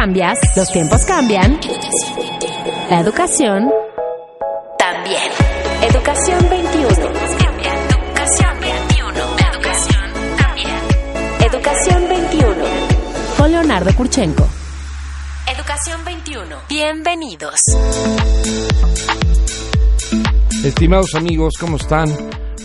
cambias, los tiempos cambian. La educación también. Educación 21. Educación 21. Educación también. Educación 21. Con Leonardo Kurchenko. Educación 21. Bienvenidos. Estimados amigos, ¿cómo están?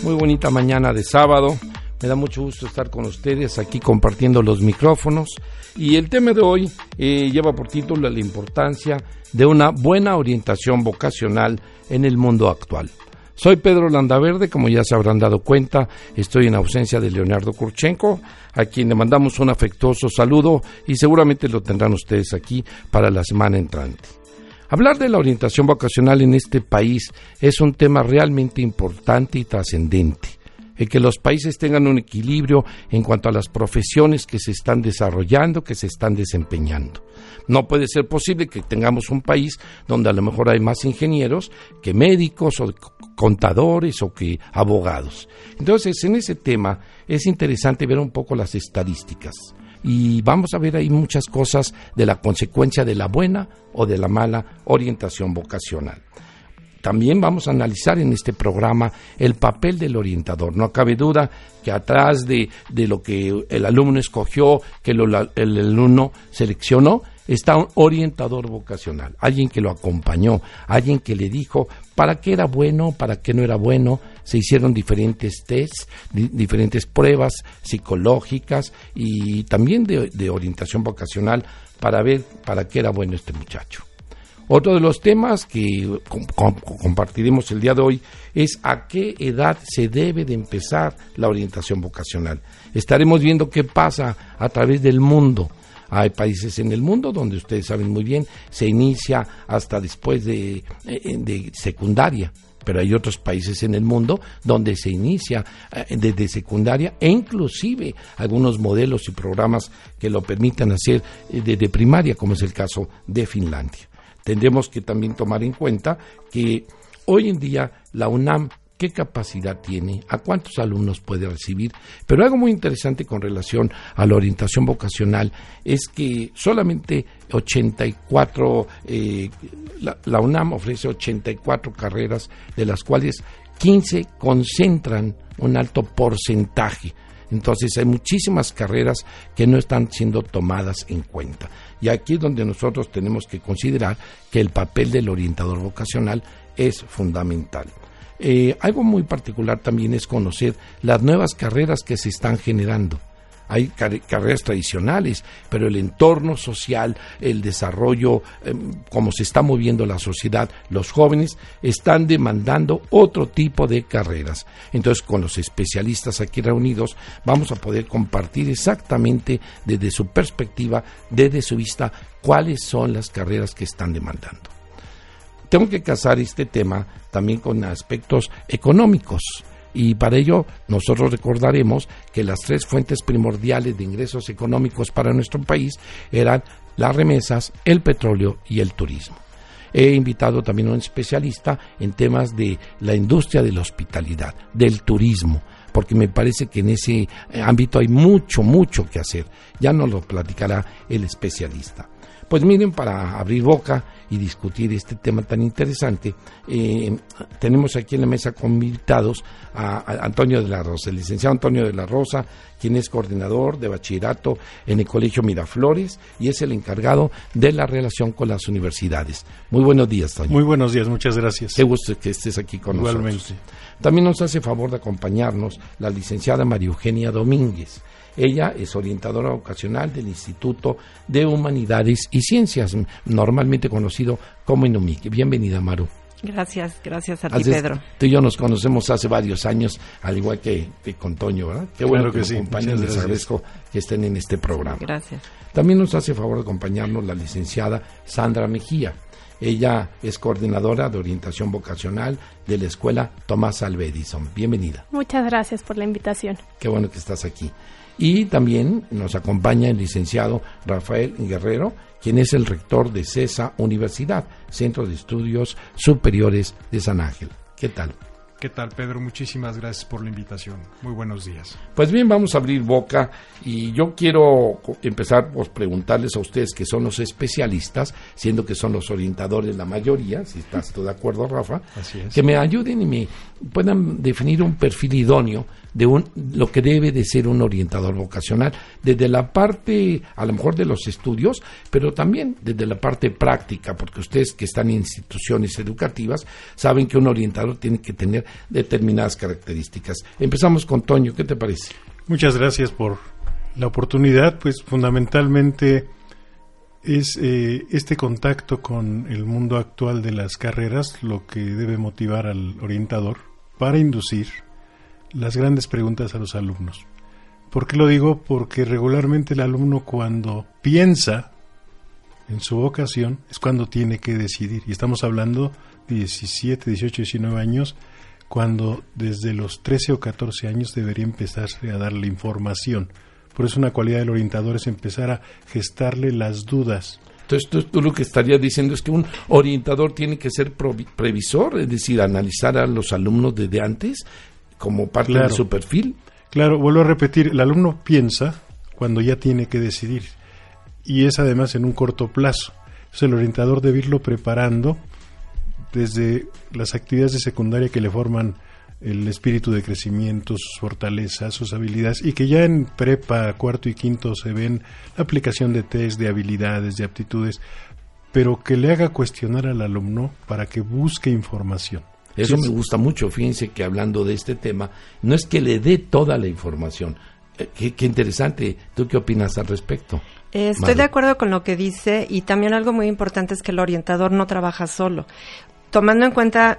Muy bonita mañana de sábado. Me da mucho gusto estar con ustedes aquí compartiendo los micrófonos. Y el tema de hoy eh, lleva por título la importancia de una buena orientación vocacional en el mundo actual. Soy Pedro Landaverde, como ya se habrán dado cuenta, estoy en ausencia de Leonardo Kurchenko, a quien le mandamos un afectuoso saludo y seguramente lo tendrán ustedes aquí para la semana entrante. Hablar de la orientación vocacional en este país es un tema realmente importante y trascendente el que los países tengan un equilibrio en cuanto a las profesiones que se están desarrollando, que se están desempeñando. No puede ser posible que tengamos un país donde a lo mejor hay más ingenieros que médicos o contadores o que abogados. Entonces, en ese tema es interesante ver un poco las estadísticas y vamos a ver ahí muchas cosas de la consecuencia de la buena o de la mala orientación vocacional. También vamos a analizar en este programa el papel del orientador. No cabe duda que atrás de, lo que el alumno escogió, que el alumno seleccionó, está un orientador vocacional, alguien que lo acompañó, alguien que le dijo para qué era bueno, para qué no era bueno. Se hicieron diferentes tests, diferentes pruebas psicológicas y también de orientación vocacional para ver para qué era bueno este muchacho. Otro de los temas que compartiremos el día de hoy es a qué edad se debe de empezar la orientación vocacional. Estaremos viendo qué pasa a través del mundo. Hay países en el mundo donde ustedes saben muy bien, se inicia hasta después de, eh, secundaria pero hay otros países en el mundo donde se inicia eh, desde secundaria e inclusive algunos modelos y programas que lo permitan hacer eh, desde primaria, como es el caso de Finlandia tendremos que también tomar en cuenta que hoy en día la UNAM qué capacidad tiene, a cuántos alumnos puede recibir. Pero algo muy interesante con relación a la orientación vocacional es que solamente 84, eh, la, la, UNAM ofrece 84 carreras, de las cuales 15 concentran un alto porcentaje. Entonces hay muchísimas carreras que no están siendo tomadas en cuenta. Y aquí es donde nosotros tenemos que considerar que el papel del orientador vocacional es fundamental. Eh, algo muy particular también es conocer las nuevas carreras que se están generando hay carreras tradicionales, pero el entorno social, el desarrollo, em, como se está moviendo la sociedad, los jóvenes están demandando otro tipo de carreras. Entonces, con los especialistas aquí reunidos, vamos a poder compartir exactamente desde su perspectiva, desde su vista, cuáles son las carreras que están demandando. Tengo que casar este tema también con aspectos económicos y para ello nosotros recordaremos que las tres fuentes primordiales de ingresos económicos para nuestro país eran las remesas, el petróleo y el turismo. He invitado también a un especialista en temas de la industria de la hospitalidad, del turismo, porque me parece que en ese ámbito hay mucho, mucho que hacer. Ya nos lo platicará el especialista. Pues miren, para abrir boca y discutir este tema tan interesante, eh, tenemos aquí en la mesa con invitados a, Antonio de la Rosa, el licenciado Antonio de la Rosa, quien es coordinador de bachillerato en el Colegio Miraflores y es el encargado de la relación con las universidades. Muy buenos días, Antonio. Muy buenos días, muchas gracias. Qué gusto que estés aquí con nosotros. También nos hace favor de acompañarnos la licenciada María Eugenia Domínguez. Ella es orientadora vocacional del Instituto de Humanidades y Ciencias, normalmente conocido como INUMIC. Bienvenida, Maru. Gracias, gracias a ti, Pedro. Tú y yo nos conocemos hace varios años, al igual que, con Toño, ¿verdad? Qué bueno que, nos acompañen, les agradezco que estén en este programa. Gracias. También nos hace favor de acompañarnos la licenciada Sandra Mejía. Ella es coordinadora de orientación vocacional de la escuela Tomás Alva Edison. Bienvenida. Muchas gracias por la invitación. Qué bueno que estás aquí. Y también nos acompaña el licenciado Rafael Guerrero, quien es el rector de CESA Universidad, Centro de Estudios Superiores de San Ángel. ¿Qué tal? ¿Qué tal, Pedro? Muchísimas gracias por la invitación. Muy buenos días. Pues bien, vamos a abrir boca y yo quiero empezar por preguntarles a ustedes que son los especialistas, siendo que son los orientadores la mayoría, si estás de acuerdo, Rafa, que me ayuden y me puedan definir un perfil idóneo de un, lo que debe de ser un orientador vocacional, desde la parte, a lo mejor de los estudios, pero también desde la parte práctica, porque ustedes que están en instituciones educativas saben que un orientador tiene que tener determinadas características. Empezamos con Toño, ¿qué te parece? Muchas gracias por la oportunidad, pues fundamentalmente es eh, este contacto con el mundo actual de las carreras lo que debe motivar al orientador para inducir las grandes preguntas a los alumnos. ¿Por qué lo digo? Porque regularmente el alumno cuando piensa en su vocación es cuando tiene que decidir. Y estamos hablando de 17, 18, 19 años, cuando desde los 13 o 14 años debería empezarse a darle información. Por eso una cualidad del orientador es empezar a gestarle las dudas. Entonces tú, tú lo que estarías diciendo es que un orientador tiene que ser previsor, es decir, analizar a los alumnos desde antes como parte de su perfil. Claro, vuelvo a repetir, el alumno piensa cuando ya tiene que decidir y es además en un corto plazo. Entonces el orientador debe irlo preparando desde las actividades de secundaria que le forman el espíritu de crecimiento, sus fortalezas, sus habilidades, y que ya en prepa, cuarto y quinto se ven la aplicación de test, de habilidades, de aptitudes, pero que le haga cuestionar al alumno para que busque información. Eso me gusta mucho. Fíjense que hablando de este tema, no es que le dé toda la información. Eh, qué, interesante. ¿Tú qué opinas al respecto? Eh, estoy de acuerdo con lo que dice y también algo muy importante es que el orientador no trabaja solo. Tomando en cuenta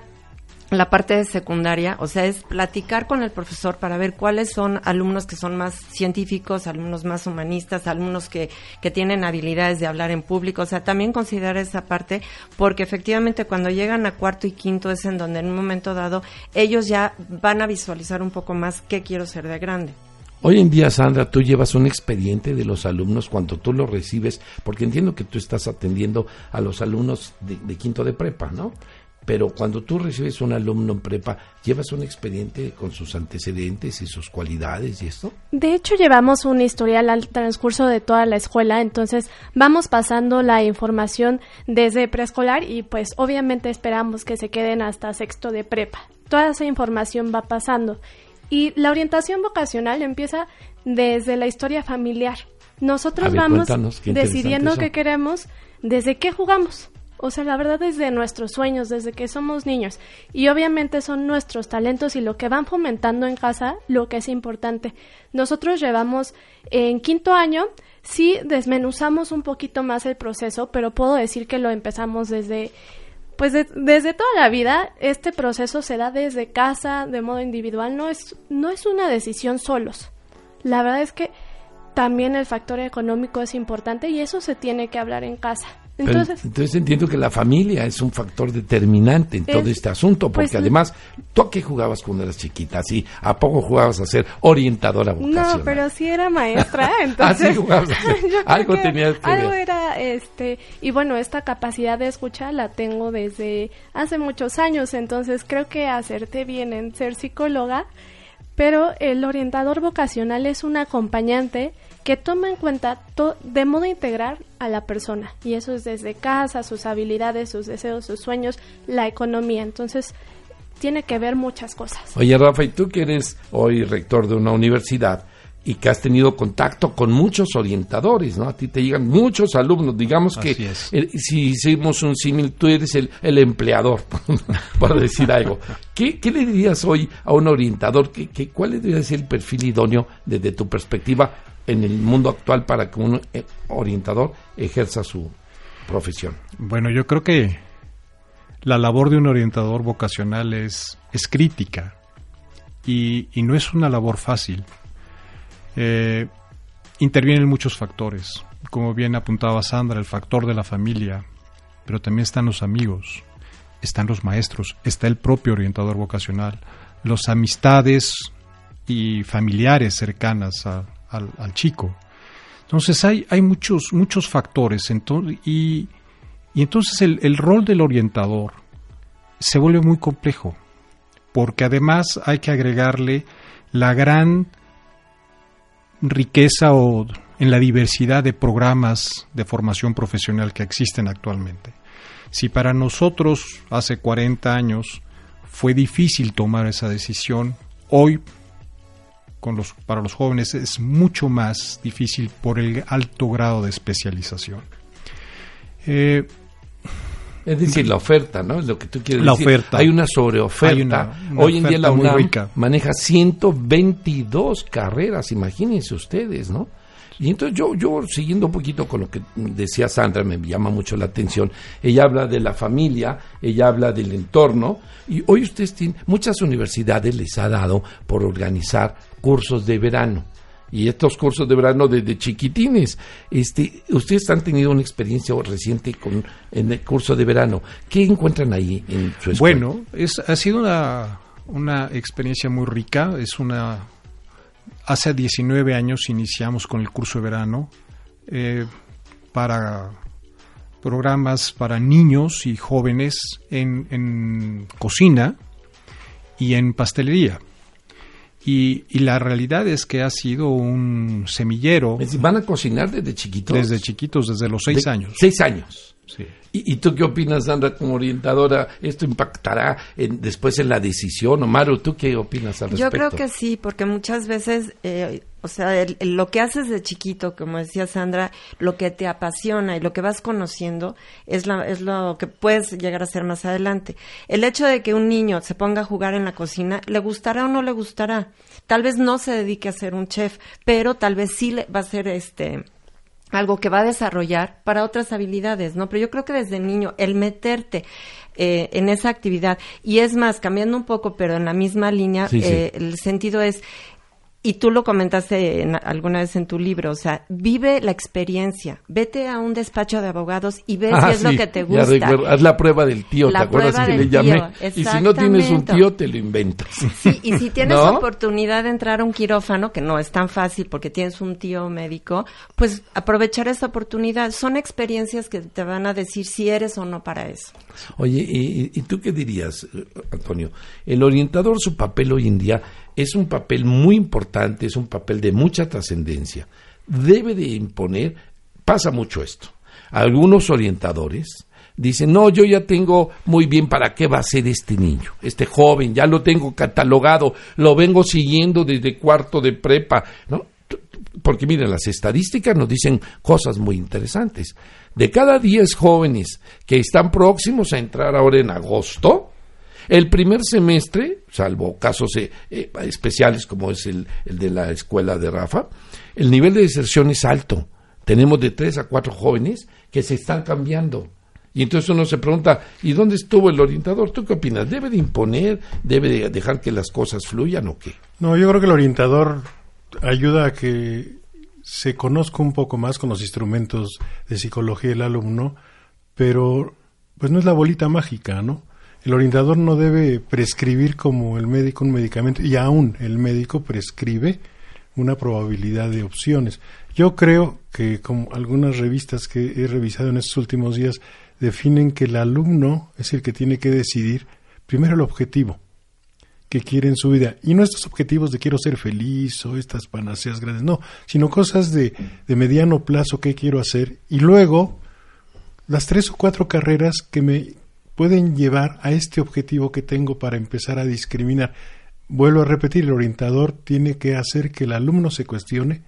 la parte de secundaria, o sea, es platicar con el profesor para ver cuáles son alumnos que son más científicos, alumnos más humanistas, alumnos que, que tienen habilidades de hablar en público, o sea, también considerar esa parte, porque efectivamente cuando llegan a cuarto y quinto es en donde en un momento dado ellos ya van a visualizar un poco más qué quiero ser de grande. Hoy en día, Sandra, tú llevas un expediente de los alumnos cuando tú lo recibes, porque entiendo que tú estás atendiendo a los alumnos de, de quinto de prepa, ¿no? pero cuando tú recibes un alumno en prepa, ¿llevas un expediente con sus antecedentes y sus cualidades y esto? De hecho, llevamos un historial al transcurso de toda la escuela, entonces vamos pasando la información desde preescolar y pues obviamente esperamos que se queden hasta sexto de prepa. Toda esa información va pasando y la orientación vocacional empieza desde la historia familiar. Nosotros vamos decidiendo qué queremos, desde qué jugamos. O sea, la verdad desde nuestros sueños, desde que somos niños. Y obviamente son nuestros talentos y lo que van fomentando en casa lo que es importante. Nosotros llevamos en quinto año, sí desmenuzamos un poquito más el proceso, pero puedo decir que lo empezamos desde, pues desde toda la vida. Este proceso se da desde casa, de modo individual, no es, no es una decisión solos. La verdad es que también el factor económico es importante y eso se tiene que hablar en casa. Entonces, entonces entiendo que la familia es un factor determinante en todo este asunto, porque pues, además, ¿tú a qué jugabas cuando eras chiquita? ¿Sí? ¿A poco jugabas a ser orientadora vocacional? No, pero sí era maestra, entonces... ¿Ah, sí jugabas algo tenías que Algo era, este... Y bueno, esta capacidad de escuchar la tengo desde hace muchos años, entonces creo que hacerte bien en ser psicóloga, pero el orientador vocacional es un acompañante que toma en cuenta de modo integral a la persona. Y eso es desde casa, sus habilidades, sus deseos, sus sueños, la economía. Entonces, tiene que ver muchas cosas. Oye, Rafa, y tú que eres hoy rector de una universidad y que has tenido contacto con muchos orientadores, ¿no? A ti te llegan muchos alumnos, digamos que si hicimos un símil, tú eres el, el empleador, por decir algo. ¿Qué, ¿Qué, le dirías hoy a un orientador? ¿Qué, qué, ¿Cuál le dirías el perfil idóneo desde tu perspectiva en el mundo actual para que un eh, orientador ejerza su profesión? Bueno, yo creo que la labor de un orientador vocacional es, es crítica y, no es una labor fácil. Eh, intervienen muchos factores, como bien apuntaba Sandra, el factor de la familia, pero también están los amigos, están los maestros, está el propio orientador vocacional, las amistades y familiares cercanas al, chico. Entonces hay, hay muchos, muchos factores y, y entonces el, el, rol del orientador se vuelve muy complejo porque además hay que agregarle la gran riqueza o en la diversidad de programas de formación profesional que existen actualmente. Si para nosotros hace 40 años fue difícil tomar esa decisión, hoy con los, para los jóvenes es mucho más difícil por el alto grado de especialización. Eh, es decir, la oferta, ¿no? Es lo que tú quieres la decir. Oferta. Hay una sobreoferta. Hoy en día la UNAM maneja 122 carreras, imagínense ustedes, ¿no? Y entonces yo, yo, siguiendo un poquito con lo que decía Sandra, me llama mucho la atención. Ella habla de la familia, ella habla del entorno, y hoy ustedes tienen, muchas universidades les ha dado por organizar cursos de verano. Y estos cursos de verano desde chiquitines, este, ustedes han tenido una experiencia reciente con en el curso de verano. ¿Qué encuentran ahí en su escuela? Bueno, es, ha sido una, una experiencia muy rica, es una Hace 19 años iniciamos con el curso de verano eh, para programas para niños y jóvenes en, cocina y en pastelería. Y, la realidad es que ha sido un semillero. ¿Van a cocinar desde chiquitos? Desde chiquitos, desde los seis años. Seis años. ¿Y, tú qué opinas, Sandra, como orientadora? ¿Esto impactará después en la decisión? O Maru, ¿tú qué opinas al respecto? Yo creo que sí, porque muchas veces, eh, o sea, lo que haces de chiquito, como decía Sandra, lo que te apasiona y lo que vas conociendo es, la, es lo que puedes llegar a ser más adelante. El hecho de que un niño se ponga a jugar en la cocina, ¿le gustará o no le gustará? Tal vez no se dedique a ser un chef, pero tal vez sí le va a ser este algo que va a desarrollar para otras habilidades, ¿no? Pero yo creo que desde niño el meterte eh, en esa actividad y es más cambiando un poco, pero en la misma línea, eh, el sentido es y tú lo comentaste alguna vez en tu libro, o sea, vive la experiencia, vete a un despacho de abogados y ve ah, si es lo que te gusta. haz la prueba del tío, ¿te acuerdas que le llamé? Y si no tienes un tío, te lo inventas. Sí, y si tienes oportunidad de entrar a un quirófano, que no es tan fácil porque tienes un tío médico, pues aprovechar esa oportunidad. Son experiencias que te van a decir si eres o no para eso. Oye, ¿y, y tú qué dirías, Antonio? El orientador, su papel hoy en día es un papel muy importante, es un papel de mucha trascendencia. Debe de imponer, pasa mucho esto. Algunos orientadores dicen, no, yo ya tengo muy bien para qué va a ser este niño, este joven, ya lo tengo catalogado, lo vengo siguiendo desde cuarto de prepa, ¿no? Porque miren, las estadísticas nos dicen cosas muy interesantes. De cada 10 jóvenes que están próximos a entrar ahora en agosto, el primer semestre, salvo casos eh, eh, especiales como es el, de la escuela de Rafa, el nivel de deserción es alto. Tenemos de tres a cuatro jóvenes que se están cambiando. Y entonces uno se pregunta, ¿y dónde estuvo el orientador? ¿Tú qué opinas? ¿Debe de imponer? ¿Debe de dejar que las cosas fluyan o qué? No, yo creo que el orientador ayuda a que se conozca un poco más con los instrumentos de psicología del alumno, pero pues no es la bolita mágica, ¿no? El orientador no debe prescribir como el médico un medicamento y aún el médico prescribe una probabilidad de opciones. Yo creo que como algunas revistas que he revisado en estos últimos días definen que el alumno es el que tiene que decidir primero el objetivo que quiere en su vida y no estos objetivos de quiero ser feliz o estas panaceas grandes, no, sino cosas de, de mediano plazo que quiero hacer y luego las tres o cuatro carreras que me pueden llevar a este objetivo que tengo para empezar a discriminar. Vuelvo a repetir, el orientador tiene que hacer que el alumno se cuestione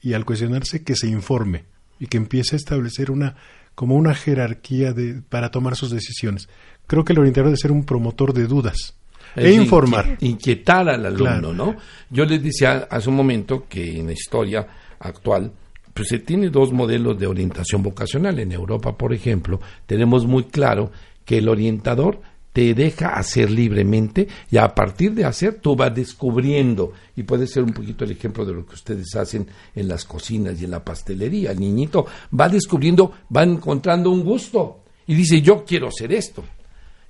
y al cuestionarse que se informe y que empiece a establecer una como una jerarquía de, para tomar sus decisiones. Creo que el orientador debe ser un promotor de dudas e informar. Inquietar al alumno, ¿no? Yo les decía hace un momento que en la historia actual pues se tiene dos modelos de orientación vocacional. En Europa, por ejemplo, tenemos muy claro que el orientador te deja hacer libremente y a partir de hacer tú vas descubriendo y puede ser un poquito el ejemplo de lo que ustedes hacen en las cocinas y en la pastelería. El niñito va descubriendo, va encontrando un gusto y dice yo quiero hacer esto.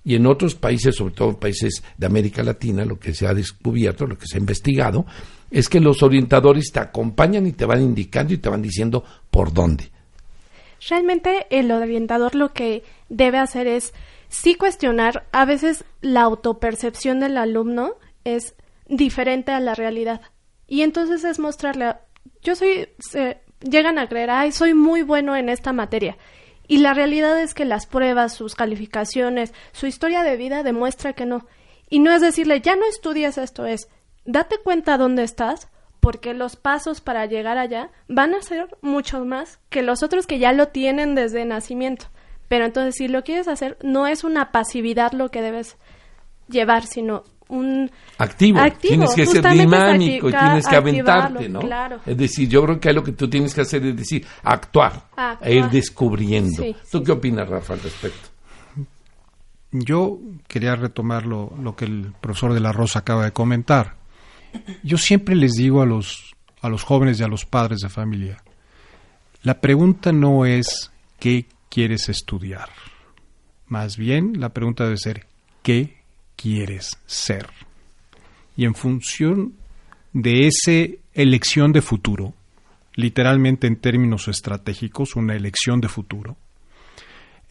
Y en otros países, sobre todo países de América Latina, lo que se ha descubierto, lo que se ha investigado, es que los orientadores te acompañan y te van indicando y te van diciendo por dónde. Realmente el orientador lo que debe hacer es sí cuestionar, a veces la autopercepción del alumno es diferente a la realidad. Y entonces es mostrarle, yo soy, llegan a creer, ay, soy muy bueno en esta materia. Y la realidad es que las pruebas, sus calificaciones, su historia de vida demuestra que no. Y no es decirle, ya no estudias esto, es, date cuenta dónde estás, porque los pasos para llegar allá van a ser muchos más que los otros que ya lo tienen desde nacimiento. Pero entonces, si lo quieres hacer, no es una pasividad lo que debes llevar, sino un activo. Tienes que ser dinámico y tienes que aventarte, ¿no? Es decir, yo creo que lo que tú tienes que hacer es decir, actuar, e ir descubriendo. ¿Tú qué opinas, Rafa, al respecto? Yo quería retomar lo, lo que el profesor de la Rosa acaba de comentar. Yo siempre les digo a los, a los jóvenes y a los padres de familia, la pregunta no es qué quieres estudiar. Más bien, la pregunta debe ser qué quieres ser. Y en función de esa elección de futuro, literalmente en términos estratégicos, una elección de futuro,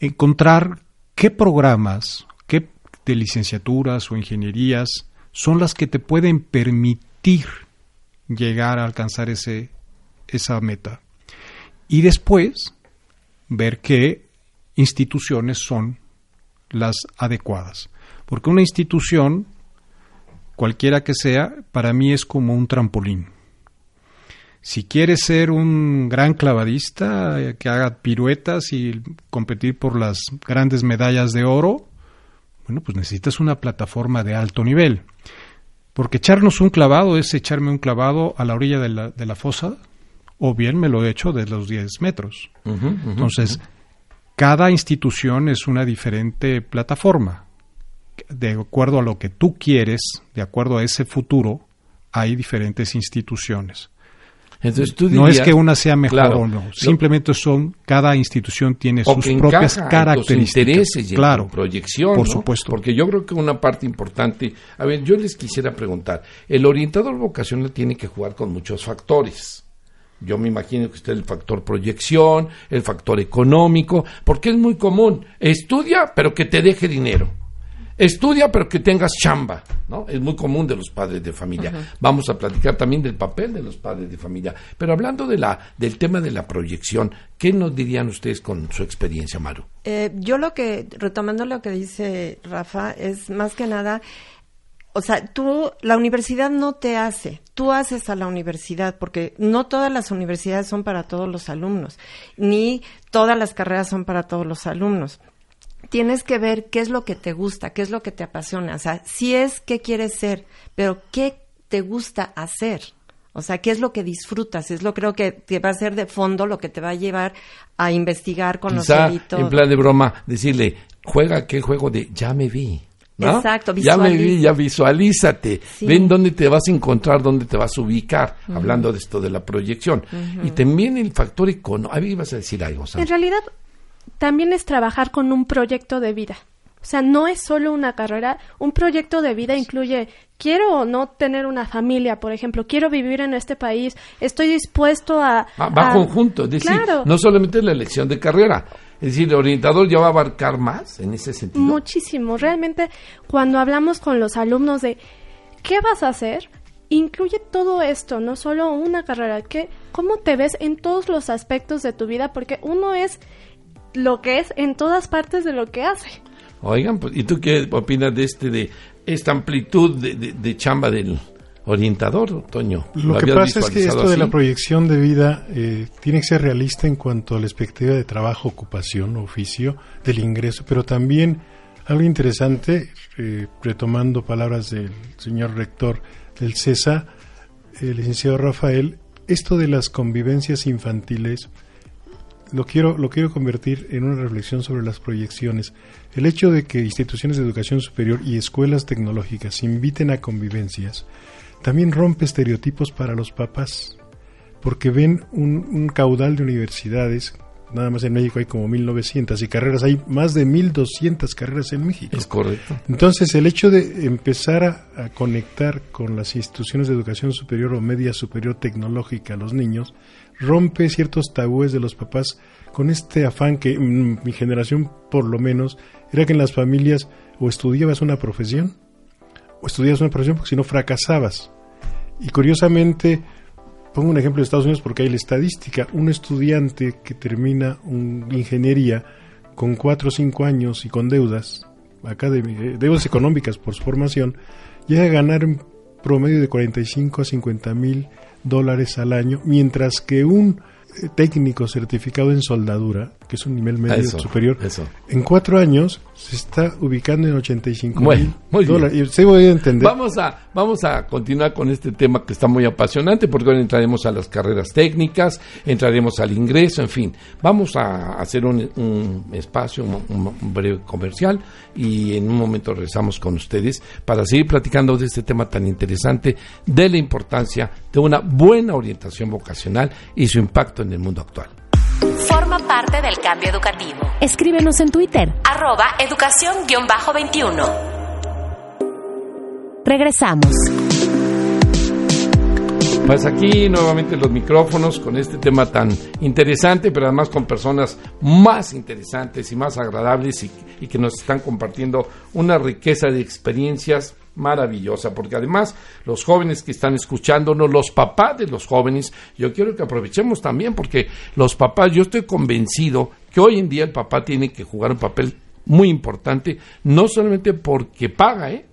encontrar qué programas, qué de licenciaturas o ingenierías son las que te pueden permitir llegar a alcanzar ese, esa meta. Y después ver qué instituciones son las adecuadas. Porque una institución, cualquiera que sea, para mí es como un trampolín. Si quieres ser un gran clavadista eh, que haga piruetas y competir por las grandes medallas de oro, bueno, pues necesitas una plataforma de alto nivel. Porque echarnos un clavado es echarme un clavado a la orilla de la, de la fosa, o bien me lo he hecho de los 10 metros. Entonces, cada institución es una diferente plataforma de acuerdo a lo que tú quieres, de acuerdo a ese futuro, hay diferentes instituciones. Entonces, no es que una sea mejor o no, simplemente son cada institución tiene sus propias características, intereses y claro, proyección, por supuesto. Porque yo creo que una parte importante, a ver, yo les quisiera preguntar, el orientador vocacional tiene que jugar con muchos factores. Yo me imagino que usted el factor proyección, el factor económico, porque es muy común, estudia pero que te deje dinero. Estudia, pero que tengas chamba, ¿no? Es muy común de los padres de familia. Vamos a platicar también del papel de los padres de familia. Pero hablando de la, del tema de la proyección, ¿qué nos dirían ustedes con su experiencia, Maru? Eh, yo lo que, retomando lo que dice Rafa, es más que nada, o sea, tú, la universidad no te hace, tú haces a la universidad, porque no todas las universidades son para todos los alumnos, ni todas las carreras son para todos los alumnos tienes que ver qué es lo que te gusta, qué es lo que te apasiona. O sea, si es qué quieres ser, pero qué te gusta hacer. O sea, qué es lo que disfrutas. Es lo creo que te va a ser de fondo lo que te va a llevar a investigar, conocer y todo. En plan de broma, decirle, juega aquel juego de ya me vi. Exacto, Ya me vi, ya visualízate. Ven dónde te vas a encontrar, dónde te vas a ubicar, hablando de esto de la proyección. Y también el factor económico. A mí ibas a decir algo. En realidad, también es trabajar con un proyecto de vida. O sea, no es solo una carrera, un proyecto de vida incluye, quiero o no tener una familia, por ejemplo, quiero vivir en este país, estoy dispuesto a... Va conjunto, es decir, no solamente la elección de carrera, es decir, el orientador ya va a abarcar más en ese sentido. Muchísimo, realmente cuando hablamos con los alumnos de qué vas a hacer, incluye todo esto, no solo una carrera, que cómo te ves en todos los aspectos de tu vida, porque uno es lo que es en todas partes de lo que hace. Oigan, pues, ¿y tú qué opinas de este de esta amplitud de, chamba del orientador, Toño? Lo, que pasa es que esto de la proyección de vida eh, tiene que ser realista en cuanto a la expectativa de trabajo, ocupación, oficio, del ingreso, pero también algo interesante, eh, retomando palabras del señor rector del CESA, el licenciado Rafael, esto de las convivencias infantiles lo quiero, lo quiero convertir en una reflexión sobre las proyecciones. El hecho de que instituciones de educación superior y escuelas tecnológicas inviten a convivencias también rompe estereotipos para los papás, porque ven un, caudal de universidades nada más en México hay como 1900 y carreras, hay más de 1200 carreras en México. Es correcto. Entonces, el hecho de empezar a, a conectar con las instituciones de educación superior o media superior tecnológica a los niños rompe ciertos tabúes de los papás con este afán que mm, mi generación por lo menos era que en las familias o estudiabas una profesión o estudiabas una profesión porque si no fracasabas. Y curiosamente, pongo un ejemplo de Estados Unidos porque hay la estadística, un estudiante que termina una ingeniería con cuatro o cinco años y con deudas, de, eh, deudas económicas por su formación, llega a ganar un promedio de 45 a 50 mil dólares al año, mientras que un eh, técnico certificado en soldadura, que es un nivel medio Eso, superior, eso. en cuatro años se está ubicando en 85 Bueno, mil muy bien. dólares. Y usted voy a entender. Vamos a, vamos a continuar con este tema que está muy apasionante porque ahora entraremos a las carreras técnicas, entraremos al ingreso, en fin. Vamos a hacer un, un espacio, un, un breve comercial y en un momento regresamos con ustedes para seguir platicando de este tema tan interesante de la importancia de una buena orientación vocacional y su impacto en el mundo actual. Forma parte del cambio educativo. Escríbenos en Twitter. Arroba educación-21. Regresamos. Pues aquí nuevamente los micrófonos con este tema tan interesante, pero además con personas más interesantes y más agradables y, y que nos están compartiendo una riqueza de experiencias maravillosa, porque además los jóvenes que están escuchándonos, los papás de los jóvenes, yo quiero que aprovechemos también, porque los papás, yo estoy convencido que hoy en día el papá tiene que jugar un papel muy importante, no solamente porque paga, ¿eh?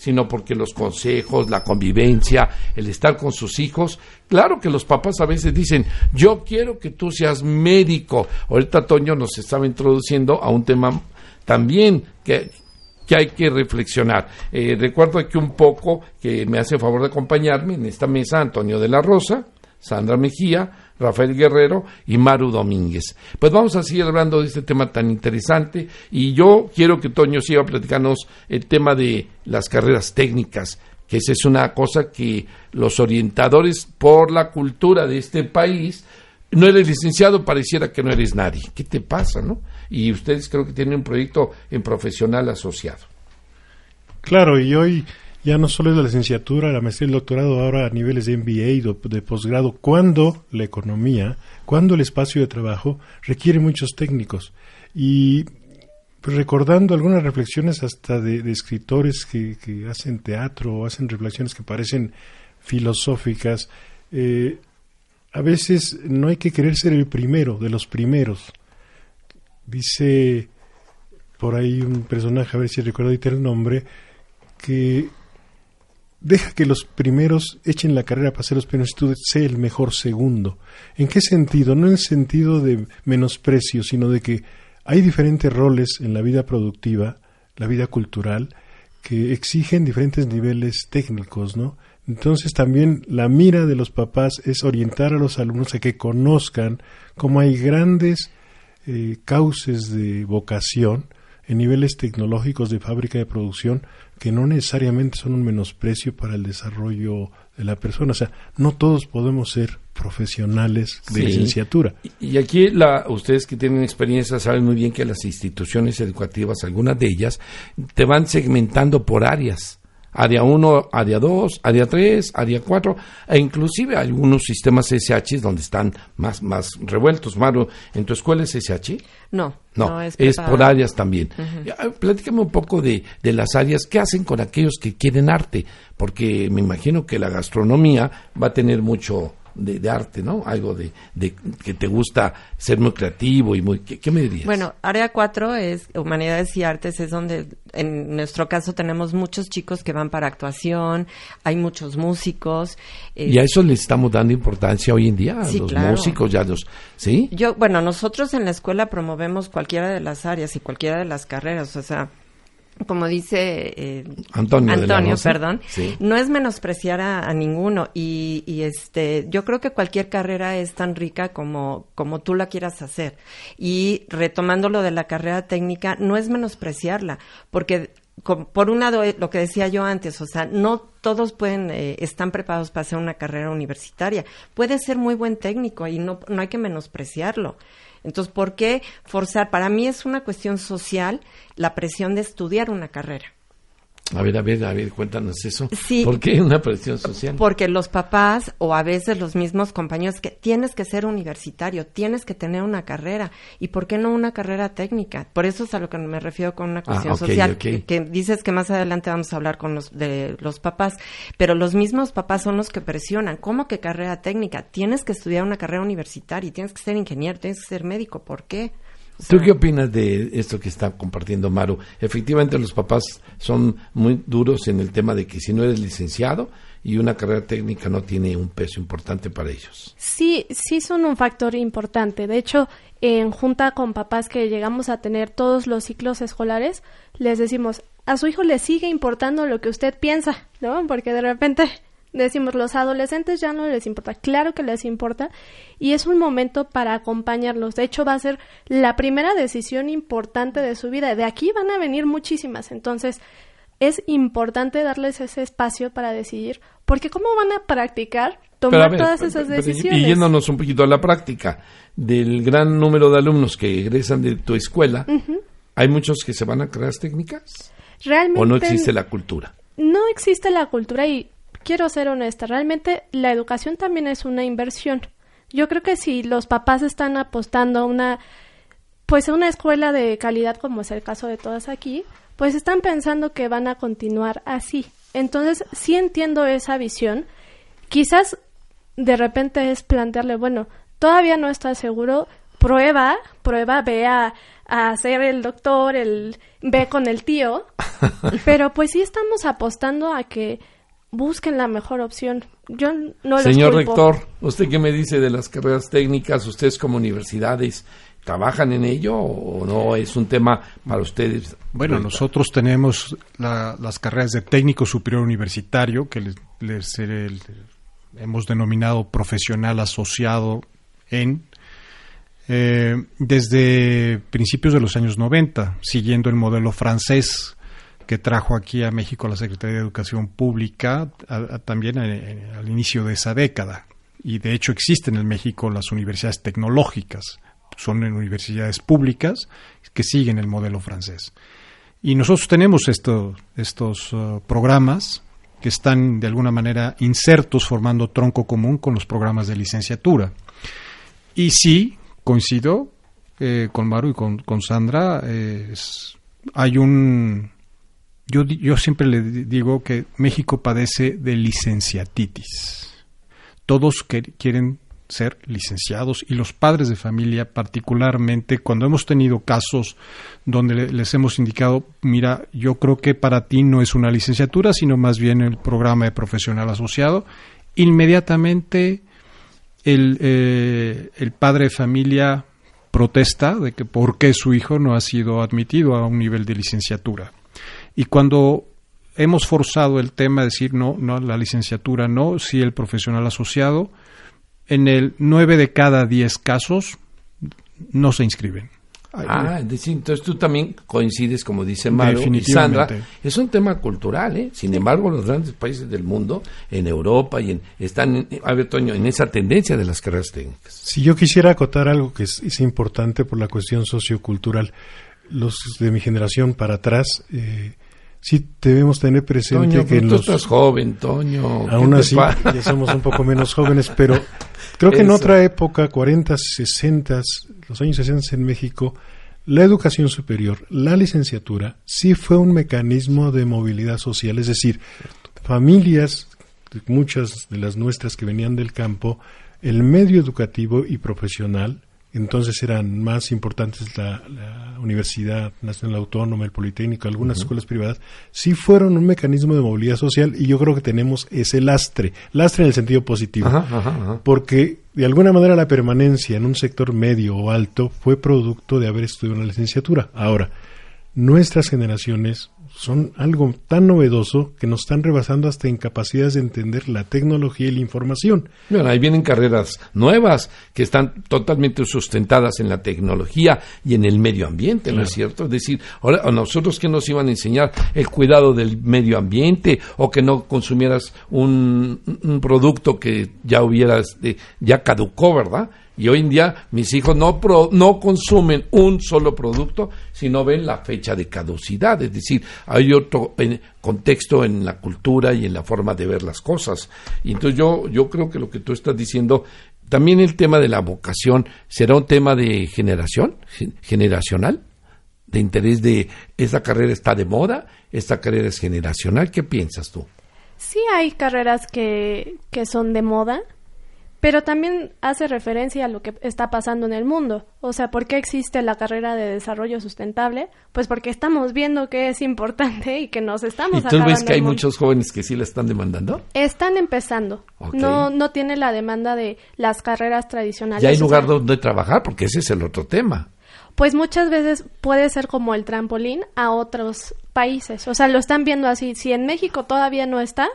sino porque los consejos, la convivencia, el estar con sus hijos, claro que los papás a veces dicen, yo quiero que tú seas médico. Ahorita Toño nos estaba introduciendo a un tema también que, que hay que reflexionar. Eh, recuerdo aquí un poco que me hace favor de acompañarme en esta mesa Antonio de la Rosa, Sandra Mejía, Rafael Guerrero y Maru Domínguez. Pues vamos a seguir hablando de este tema tan interesante y yo quiero que Toño siga platicándonos el tema de las carreras técnicas, que esa es una cosa que los orientadores por la cultura de este país, no eres licenciado, pareciera que no eres nadie. ¿Qué te pasa, no? Y ustedes creo que tienen un proyecto en profesional asociado. Claro, y hoy ya no solo es la licenciatura, la maestría y el doctorado, ahora a niveles de MBA y de, posgrado, cuando la economía, cuando el espacio de trabajo requiere muchos técnicos. Y recordando algunas reflexiones hasta de, escritores que, que, hacen teatro o hacen reflexiones que parecen filosóficas, eh, a veces no hay que querer ser el primero de los primeros. Dice por ahí un personaje, a ver si recuerdo ahorita el nombre, que deja que los primeros echen la carrera para ser los primeros y tú sé el mejor segundo. ¿En qué sentido? No en el sentido de menosprecio, sino de que hay diferentes roles en la vida productiva, la vida cultural, que exigen diferentes niveles técnicos, ¿no? Entonces también la mira de los papás es orientar a los alumnos a que conozcan cómo hay grandes eh, cauces de vocación en niveles tecnológicos de fábrica de producción que no necesariamente son un menosprecio para el desarrollo de la persona. O sea, no todos podemos ser profesionales de Sí. licenciatura. Y y aquí la, ustedes que tienen experiencia saben muy bien que las instituciones educativas, algunas de ellas, te van segmentando por áreas. Área 1, área 2, área 3, área 4, e inclusive algunos sistemas SH donde están más, más revueltos. Maru, ¿en tu escuela es SH? No, No, es, por áreas también. Ya, Platícame un poco de, de las áreas. ¿Qué hacen con aquellos que quieren arte? Porque me imagino que la gastronomía va a tener mucho de, de arte, ¿no? Algo de, de que te gusta ser muy creativo y muy... ¿Qué, qué me dirías? Bueno, área 4 es Humanidades y Artes, es donde en nuestro caso tenemos muchos chicos que van para actuación, hay muchos músicos. eh, y a eso le estamos dando importancia hoy en día, a Sí, los claro. músicos, ya los... ¿Sí? Yo, bueno, nosotros en la escuela promovemos cualquiera de las áreas y cualquiera de las carreras, o sea, como dice eh, Antonio perdón, Sí. no es menospreciar a, a ninguno y, y este, yo creo que cualquier carrera es tan rica como como tú la quieras hacer y retomando lo de la carrera técnica no es menospreciarla porque por un lado, eh, lo que decía yo antes, o sea, no todos pueden, eh, están preparados para hacer una carrera universitaria. Puede ser muy buen técnico y no, no hay que menospreciarlo. Entonces, ¿por qué forzar? Para mí es una cuestión social la presión de estudiar una carrera. A ver, a ver, a ver, cuéntanos eso. Sí, ¿Por qué una presión social? Porque los papás o a veces los mismos compañeros que tienes que ser universitario, tienes que tener una carrera y por qué no una carrera técnica. Por eso es a lo que me refiero con una ah, cuestión social. Que, dices que más adelante vamos a hablar con los de los papás, pero los mismos papás son los que presionan. ¿Cómo que carrera técnica? Tienes que estudiar una carrera universitaria, tienes que ser ingeniero, tienes que ser médico. ¿Por qué? ¿Tú qué opinas de esto que está compartiendo Maru? Efectivamente, los papás son muy duros en el tema de que si no eres licenciado y una carrera técnica no tiene un peso importante para ellos. Sí, sí son un factor importante. De hecho, en junta con papás que llegamos a tener todos los ciclos escolares, les decimos, a su hijo le sigue importando lo que usted piensa, ¿no? Porque de repente decimos, los adolescentes ya no les importa, claro que les importa y es un momento para acompañarlos. De hecho, va a ser la primera decisión importante de su vida. De aquí van a venir muchísimas. Entonces, es importante darles ese espacio para decidir, porque ¿cómo van a practicar tomar todas esas decisiones? Y yéndonos un poquito a la práctica, del gran número de alumnos que egresan de tu escuela, ¿hay muchos que se van a carreras técnicas? Realmente. ¿O no existe la cultura? No existe la cultura y quiero ser honesta, realmente la educación también es una inversión. Yo creo que si los papás están apostando a una pues a una escuela de calidad como es el caso de todas aquí, pues están pensando que van a continuar así. Entonces, sí entiendo esa visión. Quizás de repente es plantearle, bueno, todavía no estás seguro, prueba, prueba, ve a, a hacer el doctor, el ve con el tío, pero pues sí estamos apostando a que busquen la mejor opción. Yo no Señor rector, ¿usted qué me dice de las carreras técnicas? ¿Ustedes como universidades trabajan en ello o no es un tema para ustedes? Bueno, nosotros tenemos las carreras de técnico superior universitario que les, hemos denominado profesional asociado en eh, desde principios de los años 90, siguiendo el modelo francés que trajo aquí a México la Secretaría de Educación Pública también al inicio de esa década. Y de hecho existen en México las universidades tecnológicas, son universidades públicas que siguen el modelo francés. Y nosotros tenemos estos uh, programas que están de alguna manera insertos formando tronco común con los programas de licenciatura. Y sí, coincido eh, con Maru y con, Sandra, hay un yo, siempre le digo que México padece de licenciatitis. Todos quieren ser licenciados y los padres de familia particularmente cuando hemos tenido casos donde les hemos indicado mira yo creo que para ti no es una licenciatura sino más bien el programa de profesional asociado inmediatamente el, eh, el padre de familia protesta de que por qué su hijo no ha sido admitido a un nivel de licenciatura y cuando hemos forzado el tema de decir no, no, la licenciatura no, sí el profesional asociado, en el nueve de cada diez casos no se inscriben. Ah, entonces tú también coincides, como dice Mario y Sandra, es un tema cultural, ¿eh? Sin embargo, los grandes países del mundo, en Europa y en, están, a ver, Toño, en esa tendencia de las carreras técnicas. Si yo quisiera acotar algo que es, es importante por la cuestión sociocultural, los de mi generación para atrás, eh, sí debemos tener presente que tú estás joven, Toño. Aún así, ya somos un poco menos jóvenes, pero creo que en otra época, 40, 60, los años 60 en México, la educación superior, la licenciatura, sí fue un mecanismo de movilidad social, es decir, familias, muchas de las nuestras que venían del campo, el medio educativo y profesional entonces eran más importantes la, Universidad Nacional Autónoma, el Politécnico, algunas escuelas privadas, sí fueron un mecanismo de movilidad social y yo creo que tenemos ese lastre, lastre en el sentido positivo, porque de alguna manera la permanencia en un sector medio o alto fue producto de haber estudiado una licenciatura. Ahora, nuestras generaciones son algo tan novedoso que nos están rebasando hasta incapacidades de entender la tecnología y la información. Bueno, ahí vienen carreras nuevas que están totalmente sustentadas en la tecnología y en el medio ambiente, ¿no es cierto? Es decir, ahora a nosotros que nos iban a enseñar el cuidado del medio ambiente o que no consumieras un, un producto que ya hubieras, ya caducó, ¿verdad? Y hoy en día mis hijos no, no consumen un solo producto, sino ven la fecha de caducidad. Es decir, hay otro contexto en la cultura y en la forma de ver las cosas. Y entonces yo, yo creo que lo que tú estás diciendo, también el tema de la vocación, ¿será un tema de generación, generacional? de interés de esta carrera está de moda, esta carrera es generacional. ¿Qué piensas tú? Sí hay carreras que, que son de moda, pero también hace referencia a lo que está pasando en el mundo. O sea, ¿por qué existe la carrera de desarrollo sustentable? Pues porque estamos viendo que es importante y que nos estamos ¿Y tú ves que hay muchos jóvenes que sí la están demandando? Están empezando. No no tiene la demanda de las carreras tradicionales. Ya hay lugar donde trabajar porque ese es el otro tema. Pues muchas veces puede ser como el trampolín a otros países. O sea, lo están viendo así. Si en México todavía no está,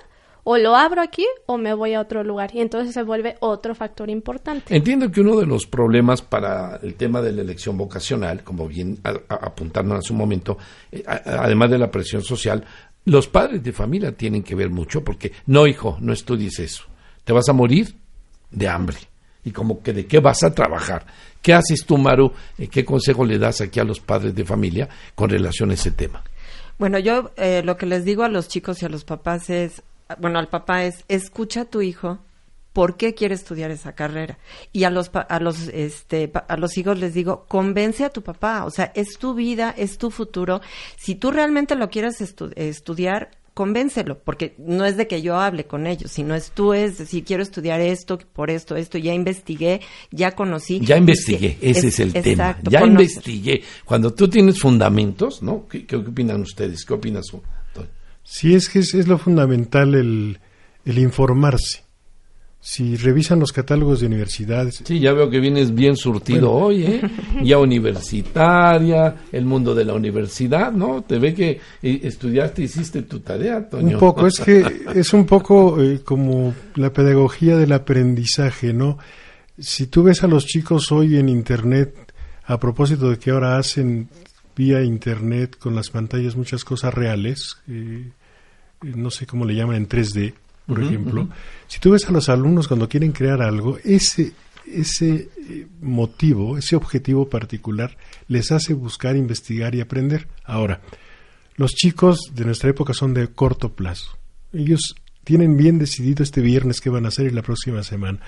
o lo abro aquí o me voy a otro lugar y entonces se vuelve otro factor importante. Entiendo que uno de los problemas para el tema de la elección vocacional, como bien apuntando hace un momento, eh, además de la presión social, los padres de familia tienen que ver mucho porque no, hijo, no estudies eso. Te vas a morir de hambre. Y como que de qué vas a trabajar. ¿Qué haces tú, Maru? Eh, ¿Qué consejo le das aquí a los padres de familia con relación a ese tema? Bueno, yo eh, lo que les digo a los chicos y a los papás es, bueno, al papá es, escucha a tu hijo, por qué quiere estudiar esa carrera. Y a los, a los, este, a los hijos les digo, convence a tu papá, o sea, es tu vida, es tu futuro. Si tú realmente lo quieres estudiar, convéncelo, porque no es de que yo hable con ellos, sino es tú es decir, quiero estudiar esto, por esto, esto, ya investigué, ya conocí. Ya investigué, ese es, el tema. Ya investigué. Cuando tú tienes fundamentos, ¿no? ¿Qué, qué opinan ustedes? ¿Qué opinas tú? Sí, es que es, lo fundamental el, el, informarse. Si revisan los catálogos de universidades. Sí, ya veo que vienes bien surtido hoy, ¿eh? Ya universitaria, el mundo de la universidad, ¿no? Te ve que eh, estudiaste, hiciste tu tarea, Toño. Un poco, es que es un poco eh, como la pedagogía del aprendizaje, ¿no? Si tú ves a los chicos hoy en Internet, a propósito de que ahora hacen vía internet con las pantallas muchas cosas reales, eh, no sé cómo le llaman en 3D, por ejemplo. Si tú ves a los alumnos cuando quieren crear algo, ese, ese eh, motivo, ese objetivo particular les hace buscar, investigar y aprender. Ahora, los chicos de nuestra época son de corto plazo. Ellos tienen bien decidido este viernes qué van a hacer y la próxima semana.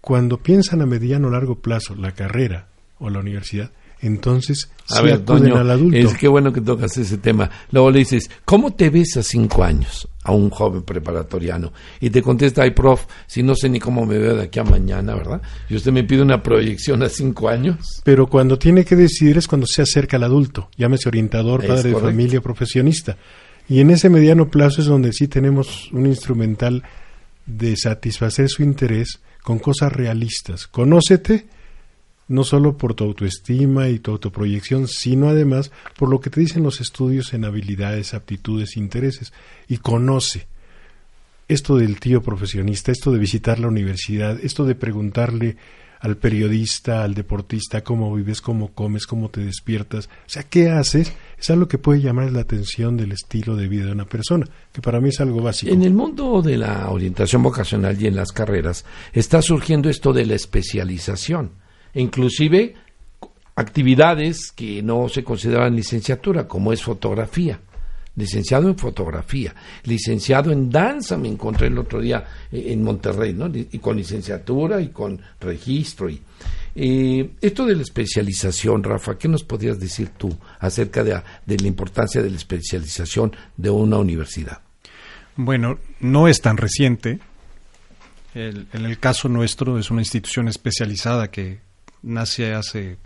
Cuando piensan a mediano o largo plazo la carrera o la universidad, entonces a ver, al adulto. Es que bueno que tocas ese tema. Luego le dices, ¿cómo te ves a cinco años a un joven preparatoriano? Y te contesta, ay, prof, si no sé ni cómo me veo de aquí a mañana, ¿verdad? Y usted me pide una proyección a cinco años. Pero cuando tiene que decidir es cuando se acerca al adulto, llámese orientador, padre de familia, profesionista. Y en ese mediano plazo es donde sí tenemos un instrumental de satisfacer su interés con cosas realistas. Conócete no solo por tu autoestima y tu autoproyección, sino además por lo que te dicen los estudios en habilidades, aptitudes, intereses. Y conoce esto del tío profesionista, esto de visitar la universidad, esto de preguntarle al periodista, al deportista, cómo vives, cómo comes, cómo te despiertas, o sea, qué haces, es algo que puede llamar la atención del estilo de vida de una persona, que para mí es algo básico. En el mundo de la orientación vocacional y en las carreras está surgiendo esto de la especialización inclusive actividades que no se consideraban licenciatura, como es fotografía. Licenciado en fotografía, licenciado en danza, me encontré el otro día eh, en Monterrey, ¿no? Y con licenciatura y con registro. Y, eh, esto de la especialización, Rafa, ¿qué nos podrías decir tú acerca de la importancia de la especialización de una universidad? Bueno, no es tan reciente. en el caso nuestro es una institución especializada que nace hace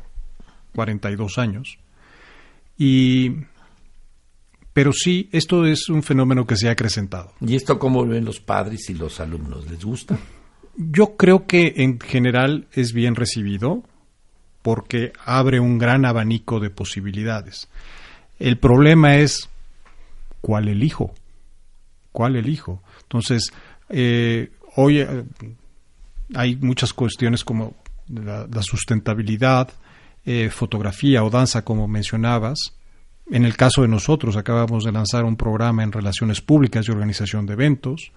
42 años. Y pero sí, esto es un fenómeno que se ha acrecentado. ¿Y esto cómo lo ven los padres y los alumnos? ¿Les gusta? Yo creo que en general es bien recibido porque abre un gran abanico de posibilidades. El problema es cuál elijo, cuál elijo. Entonces, eh, hoy eh, hay muchas cuestiones como la, sustentabilidad, eh, fotografía o danza, como mencionabas. En el caso de nosotros, acabamos de lanzar un programa en relaciones públicas y organización de eventos.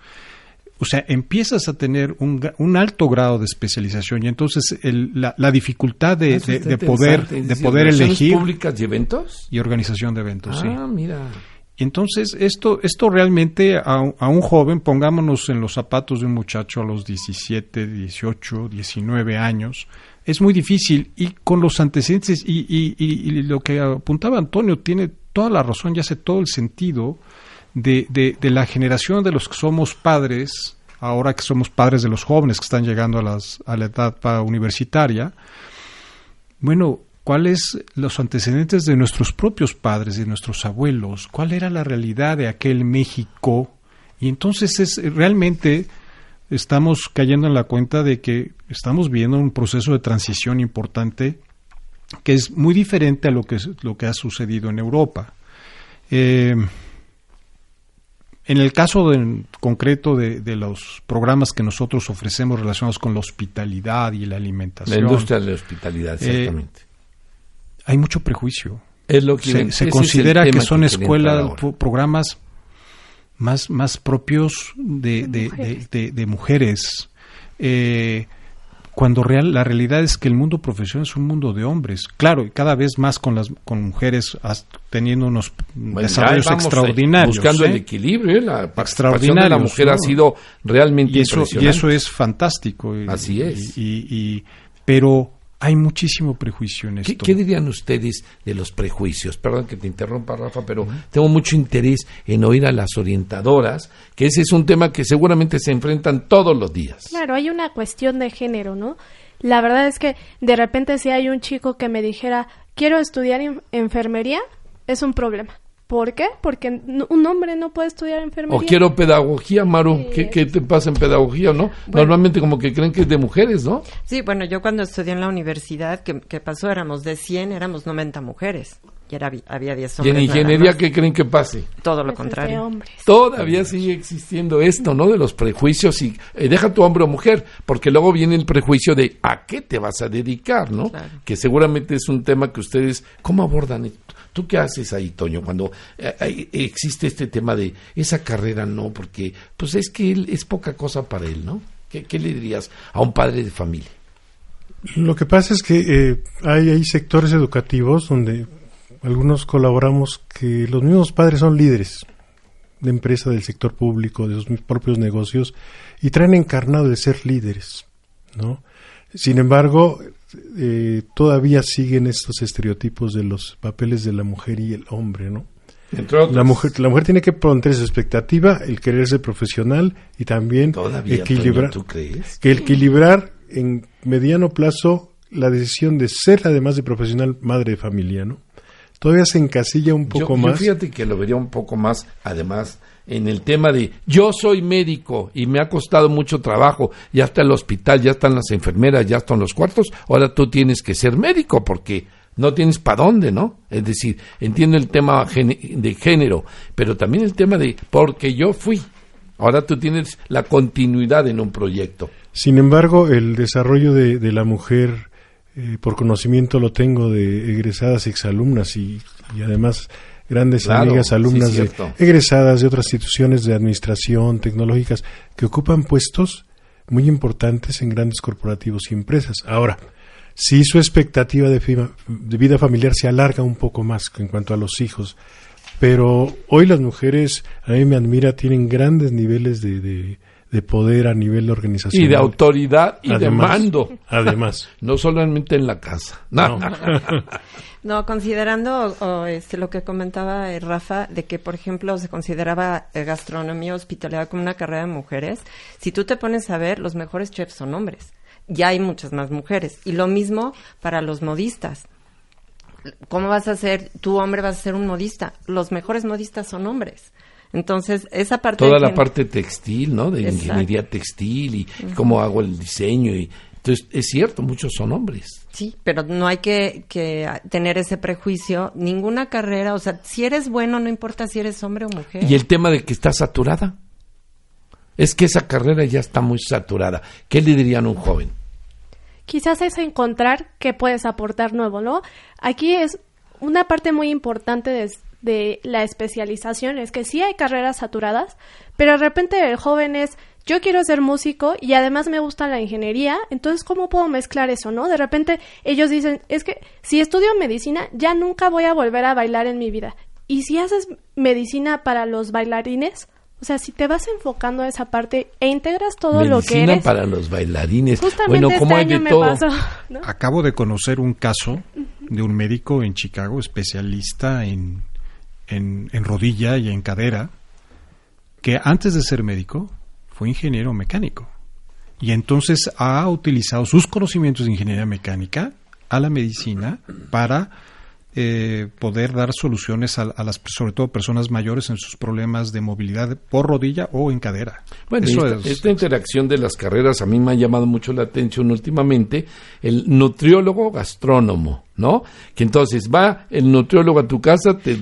O sea, empiezas a tener un, alto grado de especialización y entonces la, dificultad de, poder de poder elegir públicas y eventos y organización de eventos. Ah, mira. Entonces, esto, esto realmente a, un joven, pongámonos en los zapatos de un muchacho a los 17, 18, 19 años, es muy difícil y con los antecedentes y, lo que apuntaba Antonio tiene toda la razón y hace todo el sentido de, de, de, la generación de los que somos padres, ahora que somos padres de los jóvenes que están llegando a, las, a la etapa universitaria. Bueno, cuáles los antecedentes de nuestros propios padres, de nuestros abuelos, cuál era la realidad de aquel México. Y entonces es realmente estamos cayendo en la cuenta de que estamos viendo un proceso de transición importante que es muy diferente a lo que, lo que ha sucedido en Europa. Eh, en el caso concreto de, los programas que nosotros ofrecemos relacionados con la hospitalidad y la alimentación. La industria de la hospitalidad, eh, exactamente hay mucho prejuicio. Es lo que se, considera que son escuelas, programas más, más propios de, de, mujeres. Eh, cuando real, la realidad es que el mundo profesional es un mundo de hombres. Claro, y cada vez más con las con mujeres teniendo unos desarrollos eh, extraordinarios. Buscando el ¿eh? equilibrio, la participación de la mujer ha sido realmente y eso, Y eso es fantástico. Así es. Y, y, pero hay muchísimo prejuicio en esto. ¿Qué, dirían ustedes de los prejuicios? Perdón que te interrumpa, Rafa, pero tengo mucho interés en oír a las orientadoras, que ese es un tema que seguramente se enfrentan todos los días. Claro, hay una cuestión de género, ¿no? La verdad es que de repente si hay un chico que me dijera, quiero estudiar enfermería, es un problema. ¿Por qué? Porque un hombre no puede estudiar enfermería. O quiero pedagogía, Maru. ¿Qué, te pasa en pedagogía, no? Normalmente como que creen que es de mujeres, ¿no? Sí, bueno, yo cuando estudié en la universidad, ¿qué pasó? Éramos de 100, éramos 90 mujeres. Y era, había 10 hombres. ¿Y en ingeniería qué creen que pase? Todo lo contrario. Todavía sigue existiendo esto, ¿no? De los prejuicios y eh, deja tu hombre o mujer, porque luego viene el prejuicio de a qué te vas a dedicar, ¿no? Que seguramente es un tema que ustedes, ¿cómo abordan esto? ¿Tú qué haces ahí, Toño, cuando eh, existe este tema de esa carrera no? Porque pues es que él, es poca cosa para él, ¿no? ¿Qué, le dirías a un padre de familia? Lo que pasa es que eh, hay, hay sectores educativos donde algunos colaboramos que los mismos padres son líderes de empresa del sector público, de sus propios negocios, y traen encarnado de ser líderes, ¿no? Sin embargo, eh, todavía siguen estos estereotipos de los papeles de la mujer y el hombre, ¿no? La mujer, la mujer tiene que poner su expectativa, el querer ser profesional y también equilibrar, que equilibrar en mediano plazo la decisión de ser además de profesional madre de familia, ¿no? Todavía se encasilla un poco más. Yo fíjate que lo vería un poco más, además, en el tema de yo soy médico y me ha costado mucho trabajo, ya está el hospital, ya están las enfermeras, ya están los cuartos, ahora tú tienes que ser médico porque no tienes para dónde, ¿no? Es decir, entiendo el tema de género, pero también el tema de porque yo fui. Ahora tú tienes la continuidad en un proyecto. Sin embargo, el desarrollo de, de la mujer, eh, por conocimiento lo tengo de egresadas exalumnas y, y además grandes amigas, alumnas de, egresadas de otras instituciones de administración, tecnológicas, que ocupan puestos muy importantes en grandes corporativos y empresas. Ahora, si su expectativa de, vida familiar se alarga un poco más en cuanto a los hijos, pero hoy las mujeres, a mí me admira, tienen grandes niveles de, de, poder a nivel de organización. Y de autoridad y de mando. Además. no solamente en la casa. No. No, considerando este, lo que comentaba eh, Rafa, de que, por ejemplo, se consideraba eh, gastronomía hospitalidad como una carrera de mujeres, si tú te pones a ver, los mejores chefs son hombres. Ya hay muchas más mujeres. Y lo mismo para los modistas. ¿Cómo vas a ser, tu hombre vas a ser un modista? Los mejores modistas son hombres. Entonces, esa parte... Toda la parte textil, ¿no? De ingeniería textil y cómo hago el diseño y Entonces, es cierto, muchos son hombres. Sí, pero no hay que, que tener ese prejuicio. Ninguna carrera, o sea, si eres bueno, no importa si eres hombre o mujer. Y el tema de que está saturada. Es que esa carrera ya está muy saturada. ¿Qué le dirían a un joven? Quizás es encontrar qué puedes aportar nuevo, ¿no? Aquí es una parte muy importante de, de la especialización, es que sí hay carreras saturadas, pero de repente el joven es yo quiero ser músico y además me gusta la ingeniería, entonces ¿cómo puedo mezclar eso, no? De repente ellos dicen, es que si estudio medicina ya nunca voy a volver a bailar en mi vida. Y si haces medicina para los bailarines, o sea, si te vas enfocando a esa parte e integras todo lo que eres. para los bailarines. Justamente bueno, como este hay de todo. Acabo de conocer un caso de un médico en Chicago, especialista en, en, en rodilla y en cadera, que antes de ser médico fue ingeniero mecánico. Y entonces ha utilizado sus conocimientos de ingeniería mecánica a la medicina para eh, poder dar soluciones a, las, sobre todo personas mayores en sus problemas de movilidad por rodilla o en cadera. Bueno, esta, interacción de las carreras a mí me ha llamado mucho la atención últimamente, el nutriólogo gastrónomo. ¿no? Que entonces va el nutriólogo a tu casa, te,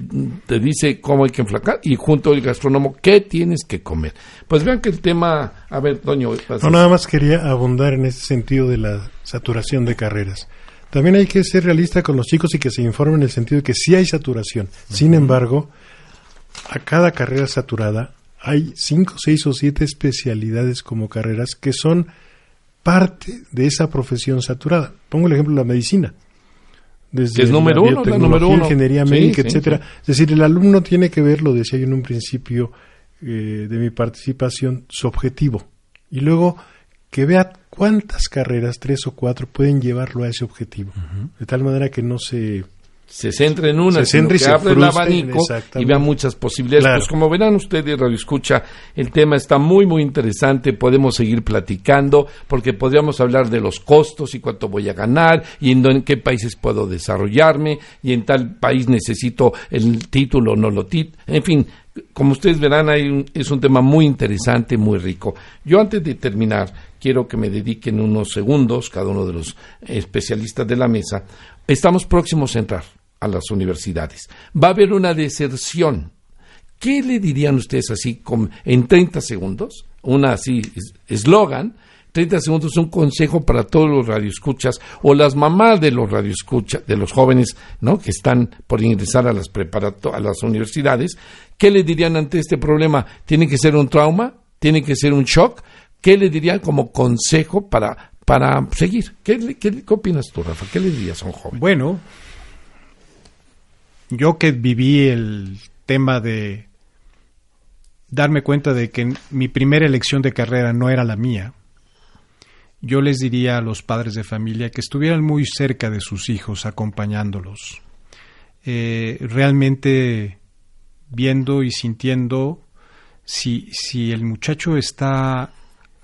te dice cómo hay que enflacar y junto al gastrónomo qué tienes que comer. Pues vean que el tema, a ver, Doño. No, nada más quería abundar en ese sentido de la saturación de carreras. También hay que ser realista con los chicos y que se informen en el sentido de que sí hay saturación. Sin embargo, a cada carrera saturada hay cinco, seis o siete especialidades como carreras que son parte de esa profesión saturada. Pongo el ejemplo de la medicina desde es número la uno, número ingeniería médica, etcétera. Es decir, el alumno tiene que ver, lo decía yo en un principio eh, de mi participación, su objetivo. Y luego que vea cuántas carreras, tres o cuatro, pueden llevarlo a ese objetivo. De tal manera que no se se centra en una, se que abre el abanico y vea muchas posibilidades. Pues como verán ustedes, Radio Escucha, el tema está muy, muy interesante. Podemos seguir platicando porque podríamos hablar de los costos y cuánto voy a ganar y en, qué países puedo desarrollarme y en tal país necesito el título o no lo título. En fin, como ustedes verán, hay es un tema muy interesante, muy rico. Yo antes de terminar, quiero que me dediquen unos segundos, cada uno de los especialistas de la mesa. Estamos próximos a entrar a las universidades. Va a haber una deserción. ¿Qué le dirían ustedes así en 30 segundos? Una así eslogan. 30 segundos un consejo para todos los radioescuchas o las mamás de los radioescuchas, de los jóvenes, ¿no? que están por ingresar a las a las universidades. ¿Qué le dirían ante este problema? ¿Tiene que ser un trauma? ¿Tiene que ser un shock? ¿Qué le dirían como consejo para para seguir? ¿Qué, qué, qué opinas tú, Rafa? ¿Qué le dirías a un joven? Bueno, yo que viví el tema de darme cuenta de que mi primera elección de carrera no era la mía, yo les diría a los padres de familia que estuvieran muy cerca de sus hijos, acompañándolos, eh, realmente viendo y sintiendo si, si el muchacho está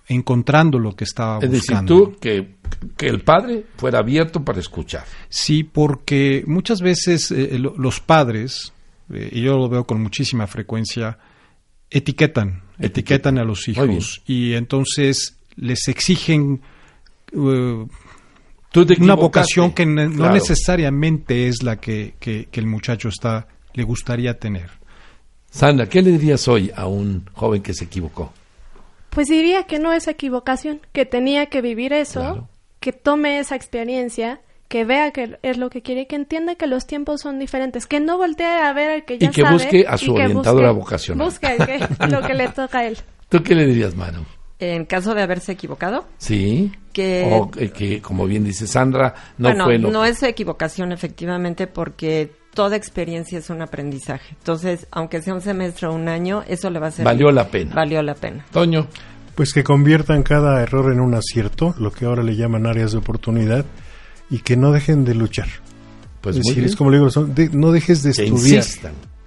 encontrando lo que estaba buscando. Es decir, tú que, que, el padre fuera abierto para escuchar. Sí, porque muchas veces eh, los padres, eh, y yo lo veo con muchísima frecuencia, etiquetan, etiquetan a los hijos y entonces les exigen uh, una vocación que no necesariamente es la que, que, que el muchacho está le gustaría tener. Sandra, ¿qué le dirías hoy a un joven que se equivocó? Pues diría que no es equivocación, que tenía que vivir eso, que tome esa experiencia, que vea que es lo que quiere, que entienda que los tiempos son diferentes, que no voltee a ver al que ya sabe. Y que busque a su orientadora vocacional. Busque lo que le toca a él. ¿Tú qué le dirías, Manu? En caso de haberse equivocado. Sí. Que, o que, como bien dice Sandra, no fue lo... no es equivocación efectivamente porque toda experiencia es un aprendizaje. Entonces, aunque sea un semestre o un año, eso le va a ser... Valió la pena. Valió la pena. Toño. Pues que conviertan cada error en un acierto, lo que ahora le llaman áreas de oportunidad, y que no dejen de luchar. Pues es decir, es como le digo, no dejes de estudiar.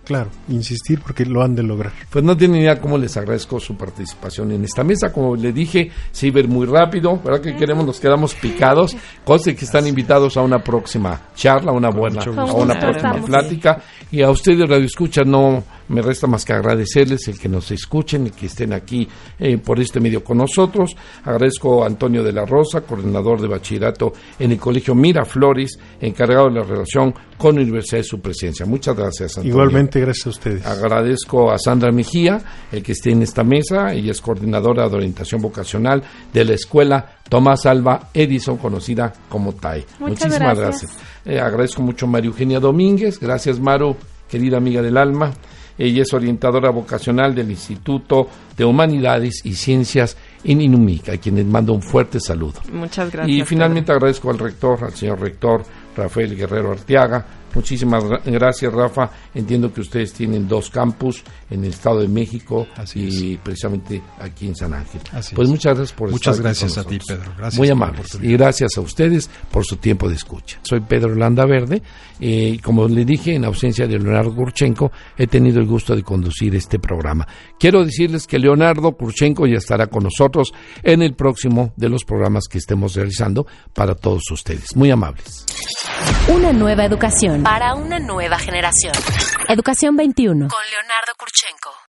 Claro, insistir porque lo han de lograr. Pues no tienen idea cómo les agradezco su participación en esta mesa. Como le dije, se iba muy rápido, ¿verdad que queremos? Nos quedamos picados. Cosas que están invitados a una próxima charla, a una buena, a una próxima plática. Y a ustedes, Radio Escucha, no me resta más que agradecerles el que nos escuchen y que estén aquí eh, por este medio con nosotros. Agradezco a Antonio de la Rosa, coordinador de bachillerato en el Colegio Miraflores, encargado de la relación con la Universidad de su presencia. Muchas gracias, Antonio. Igualmente, gracias a ustedes. Agradezco a Sandra Mejía, el que esté en esta mesa. Ella es coordinadora de orientación vocacional de la escuela Tomás Alba Edison, conocida como TAE. Muchísimas gracias. Eh, agradezco mucho a María Eugenia Domínguez. Gracias, Maru, querida amiga del alma. Ella es orientadora vocacional del Instituto de Humanidades y Ciencias en Inumica, a quien les mando un fuerte saludo. Muchas gracias. Y finalmente agradezco al rector, al señor rector Rafael Guerrero Arteaga. Muchísimas gracias, Rafa. Entiendo que ustedes tienen dos campus en el Estado de México y precisamente aquí en San Ángel. pues muchas gracias por Muchas gracias a ti, Pedro. Gracias Muy amables. Y gracias a ustedes por su tiempo de escucha. Soy Pedro Landa Verde. Eh, y como le dije, en ausencia de Leonardo Kurchenko, he tenido el gusto de conducir este programa. Quiero decirles que Leonardo Kurchenko ya estará con nosotros en el próximo de los programas que estemos realizando para todos ustedes. Muy amables. Una nueva educación para una nueva generación. Educación 21 con Leonardo Kurchenko.